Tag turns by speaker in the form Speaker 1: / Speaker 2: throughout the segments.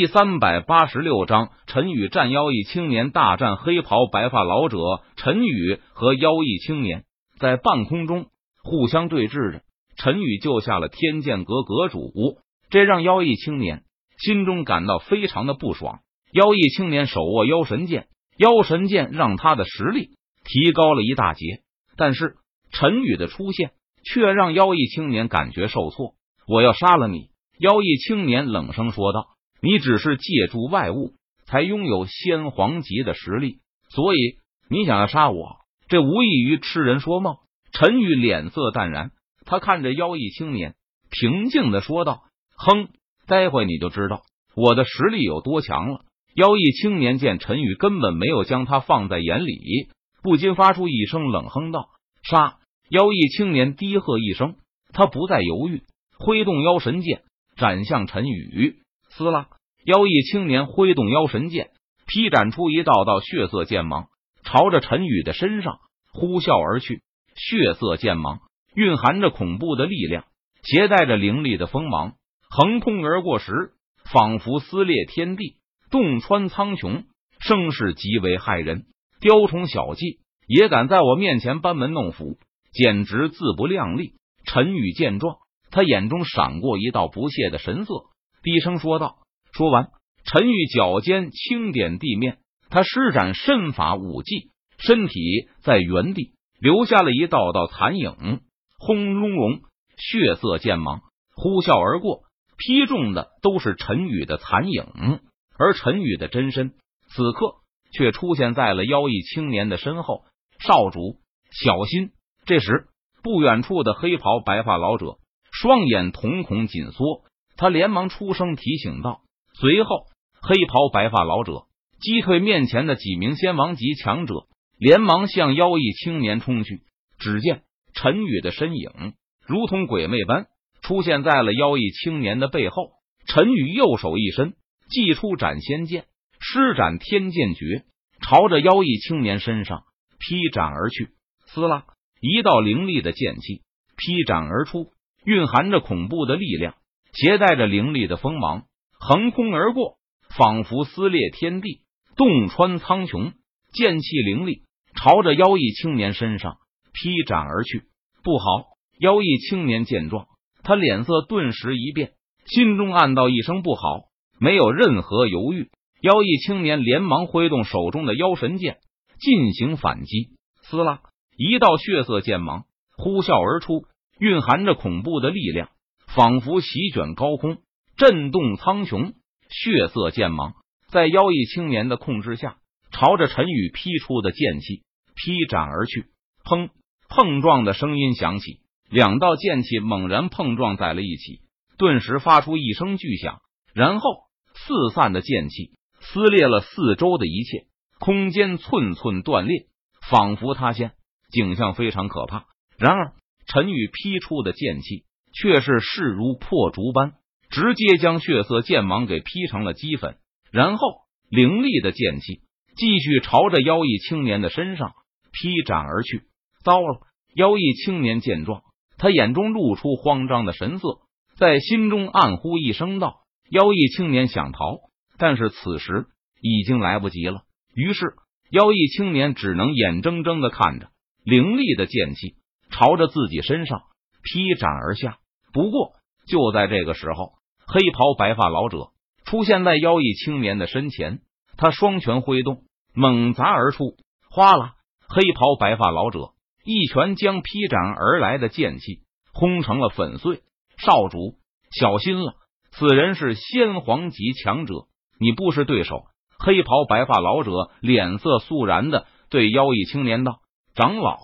Speaker 1: 第三百八十六章，陈宇战妖异青年大战黑袍白发老者。陈宇和妖异青年在半空中互相对峙着。陈宇救下了天剑阁阁主，这让妖异青年心中感到非常的不爽。妖异青年手握妖神剑，妖神剑让他的实力提高了一大截。但是陈宇的出现却让妖异青年感觉受挫。我要杀了你！妖异青年冷声说道。你只是借助外物才拥有先皇级的实力，所以你想要杀我，这无异于痴人说梦。陈宇脸色淡然，他看着妖异青年，平静的说道：“哼，待会你就知道我的实力有多强了。”妖异青年见陈宇根本没有将他放在眼里，不禁发出一声冷哼道：“杀！”妖异青年低喝一声，他不再犹豫，挥动妖神剑斩向陈宇。撕拉！妖异青年挥动妖神剑，劈斩出一道道血色剑芒，朝着陈宇的身上呼啸而去。血色剑芒蕴含着恐怖的力量，携带着凌厉的锋芒，横空而过时，仿佛撕裂天地，洞穿苍穹，声势极为骇人。雕虫小技也敢在我面前班门弄斧，简直自不量力！陈宇见状，他眼中闪过一道不屑的神色。低声说道：“说完，陈宇脚尖轻点地面，他施展身法武技，身体在原地留下了一道道残影。轰隆隆，血色剑芒呼啸而过，劈中的都是陈宇的残影，而陈宇的真身此刻却出现在了妖异青年的身后。少主，小心！这时，不远处的黑袍白发老者双眼瞳孔紧缩。他连忙出声提醒道，随后黑袍白发老者击退面前的几名仙王级强者，连忙向妖异青年冲去。只见陈宇的身影如同鬼魅般出现在了妖异青年的背后。陈宇右手一伸，祭出斩仙剑，施展天剑诀，朝着妖异青年身上劈斩而去。撕拉，一道凌厉的剑气劈斩而出，蕴含着恐怖的力量。携带着凌厉的锋芒，横空而过，仿佛撕裂天地，洞穿苍穹。剑气凌厉，朝着妖异青年身上劈斩而去。不好！妖异青年见状，他脸色顿时一变，心中暗道一声不好。没有任何犹豫，妖异青年连忙挥动手中的妖神剑进行反击。撕拉！一道血色剑芒呼啸而出，蕴含着恐怖的力量。仿佛席卷高空，震动苍穹。血色剑芒在妖异青年的控制下，朝着陈宇劈出的剑气劈斩而去。砰！碰撞的声音响起，两道剑气猛然碰撞在了一起，顿时发出一声巨响，然后四散的剑气撕裂了四周的一切，空间寸寸断裂，仿佛塌陷，景象非常可怕。然而，陈宇劈出的剑气。却是势如破竹般，直接将血色剑芒给劈成了齑粉。然后，凌厉的剑气继续朝着妖异青年的身上劈斩而去。糟了！妖异青年见状，他眼中露出慌张的神色，在心中暗呼一声道：“妖异青年想逃，但是此时已经来不及了。”于是，妖异青年只能眼睁睁的看着凌厉的剑气朝着自己身上劈斩而下。不过，就在这个时候，黑袍白发老者出现在妖异青年的身前，他双拳挥动，猛砸而出。哗啦！黑袍白发老者一拳将劈斩而来的剑气轰成了粉碎。少主，小心了！此人是先皇级强者，你不是对手。黑袍白发老者脸色肃然的对妖异青年道：“长老，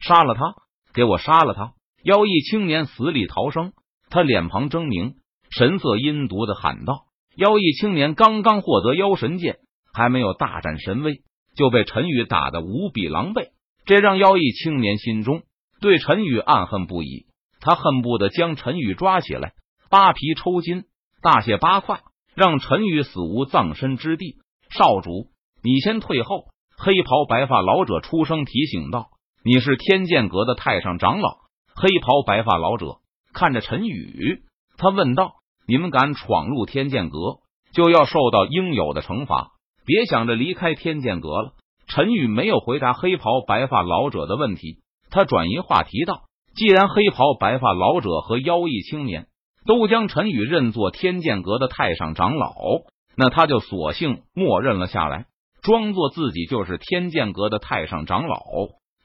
Speaker 1: 杀了他！给我杀了他！”妖异青年死里逃生，他脸庞狰狞，神色阴毒的喊道：“妖异青年刚刚获得妖神剑，还没有大展神威，就被陈宇打得无比狼狈。这让妖异青年心中对陈宇暗恨不已，他恨不得将陈宇抓起来，扒皮抽筋，大卸八块，让陈宇死无葬身之地。”少主，你先退后。”黑袍白发老者出声提醒道：“你是天剑阁的太上长老。”黑袍白发老者看着陈宇，他问道：“你们敢闯入天剑阁，就要受到应有的惩罚，别想着离开天剑阁了。陈宇没有回答黑袍白发老者的问题，他转移话题道：“既然黑袍白发老者和妖异青年都将陈宇认作天剑阁的太上长老，那他就索性默认了下来，装作自己就是天剑阁的太上长老。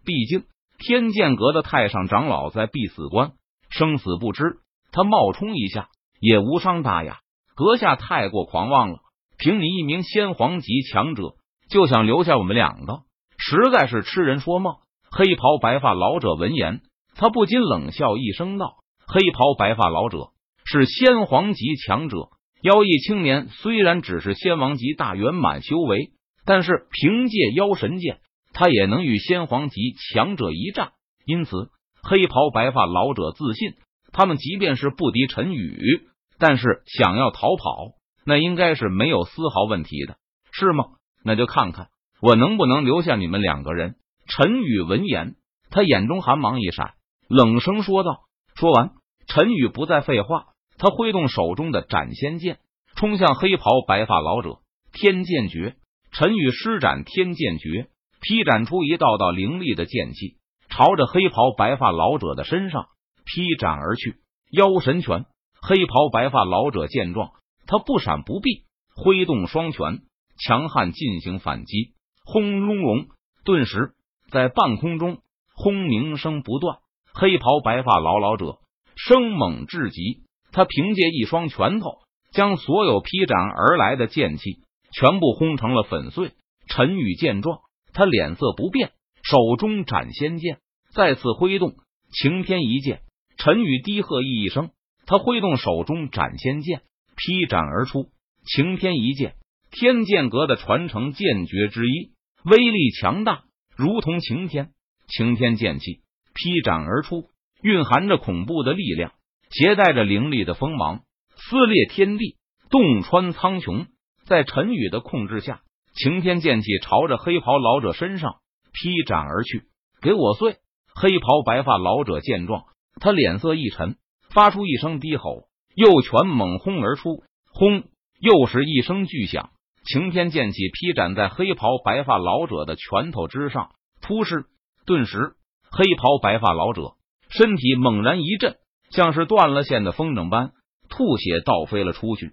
Speaker 1: 毕竟天剑阁的太上长老在必死关，生死不知，他冒充一下也无伤大雅。阁下太过狂妄了，凭你一名先皇级强者。”就想留下我们两个，实在是痴人说梦。黑袍白发老者闻言，他不禁冷笑一声道：“黑袍白发老者是先皇级强者，妖异青年虽然只是仙王级大圆满修为，但是凭借妖神剑，他也能与先皇级强者一战。因此，黑袍白发老者自信，他们即便是不敌陈宇，但是想要逃跑，那应该是没有丝毫问题的，是吗？”那就看看我能不能留下你们两个人。陈宇闻言，他眼中寒芒一闪，冷声说道。说完，陈宇不再废话，他挥动手中的斩仙剑，冲向黑袍白发老者。天剑诀，陈宇施展天剑诀，劈斩出一道道凌厉的剑气，朝着黑袍白发老者的身上劈斩而去。妖神拳，黑袍白发老者见状，他不闪不避，挥动双拳。强悍进行反击，轰隆隆！顿时在半空中轰鸣声不断。黑袍白发老老者生猛至极，他凭借一双拳头将所有劈斩而来的剑气全部轰成了粉碎。陈宇见状，他脸色不变，手中斩仙剑再次挥动，晴天一剑。陈宇低喝一声，他挥动手中斩仙剑劈斩而出，晴天一剑。天剑阁的传承剑诀之一，威力强大，如同晴天。晴天剑气劈斩而出，蕴含着恐怖的力量，携带着凌厉的锋芒，撕裂天地，洞穿苍穹。在陈宇的控制下，晴天剑气朝着黑袍老者身上劈斩而去。给我碎！黑袍白发老者见状，他脸色一沉，发出一声低吼，右拳猛轰而出，轰！又是一声巨响。晴天剑气劈斩在黑袍白发老者的拳头之上，突施，顿时黑袍白发老者身体猛然一震，像是断了线的风筝般，吐血倒飞了出去。